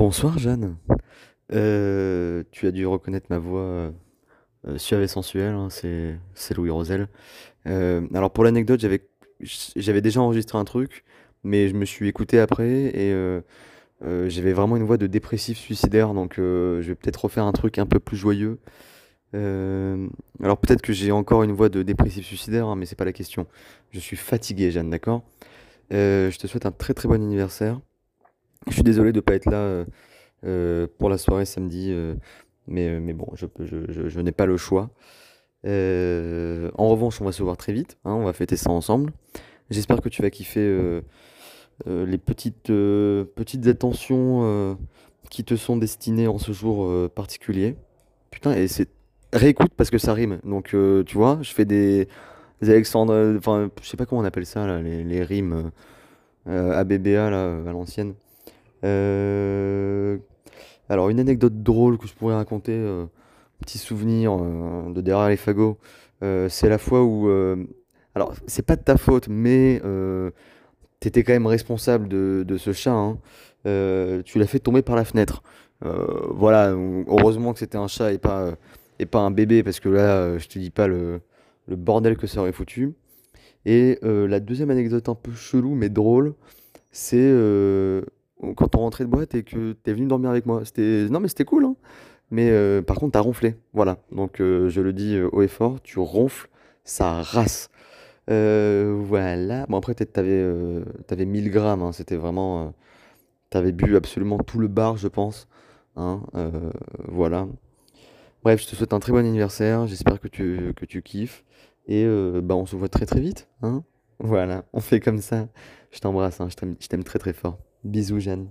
Bonsoir Jeanne. Euh, tu as dû reconnaître ma voix euh, suave et sensuelle, hein, c'est Louis Rosel. Euh, alors pour l'anecdote, j'avais déjà enregistré un truc, mais je me suis écouté après et j'avais vraiment une voix de dépressif suicidaire, donc je vais peut-être refaire un truc un peu plus joyeux. Alors peut-être que j'ai encore une voix de dépressif suicidaire, hein, mais c'est pas la question. Je suis fatigué, Jeanne, d'accord? Je te souhaite un très très bon anniversaire. Je suis désolé de ne pas être là euh, euh, pour la soirée samedi, euh, mais, mais bon, je, je, n'ai pas le choix. En revanche, on va se voir très vite, hein, on va fêter ça ensemble. J'espère que tu vas kiffer les petites, petites attentions qui te sont destinées en ce jour particulier. Putain, et c'est... Réécoute parce que ça rime. Donc, tu vois, je fais des, des Alexandre... Enfin, je sais pas comment on appelle ça, les, rimes ABBA, là, à l'ancienne. Euh, alors, une anecdote drôle que je pourrais raconter, euh, petit souvenir euh, de derrière les fagots, c'est la fois où... alors, c'est pas de ta faute, mais t'étais quand même responsable de, ce chat, hein. Tu l'as fait tomber par la fenêtre. Voilà, heureusement que c'était un chat et pas, et pas un bébé, parce que là, je te dis pas le, le bordel que ça aurait foutu. Et la deuxième anecdote un peu chelou, mais drôle, c'est quand on rentrait de boîte et que t'es venu dormir avec moi. C'était, non, mais c'était cool, hein. Mais euh, par contre, t'as ronflé. Voilà. Donc, euh, je le dis euh, haut et fort, tu ronfles, ça race. Voilà. Bon, après, peut-être t'avais t'avais 1000 grammes. hein. C'était vraiment. t'avais bu absolument tout le bar, je pense. Hein. Voilà. Bref, je te souhaite un très bon anniversaire. J'espère que tu, que tu kiffes. Et bah, on se voit très très vite. Hein. Voilà. On fait comme ça. Je t'embrasse. hein. Je t'aime très très fort. Bisous Jeanne.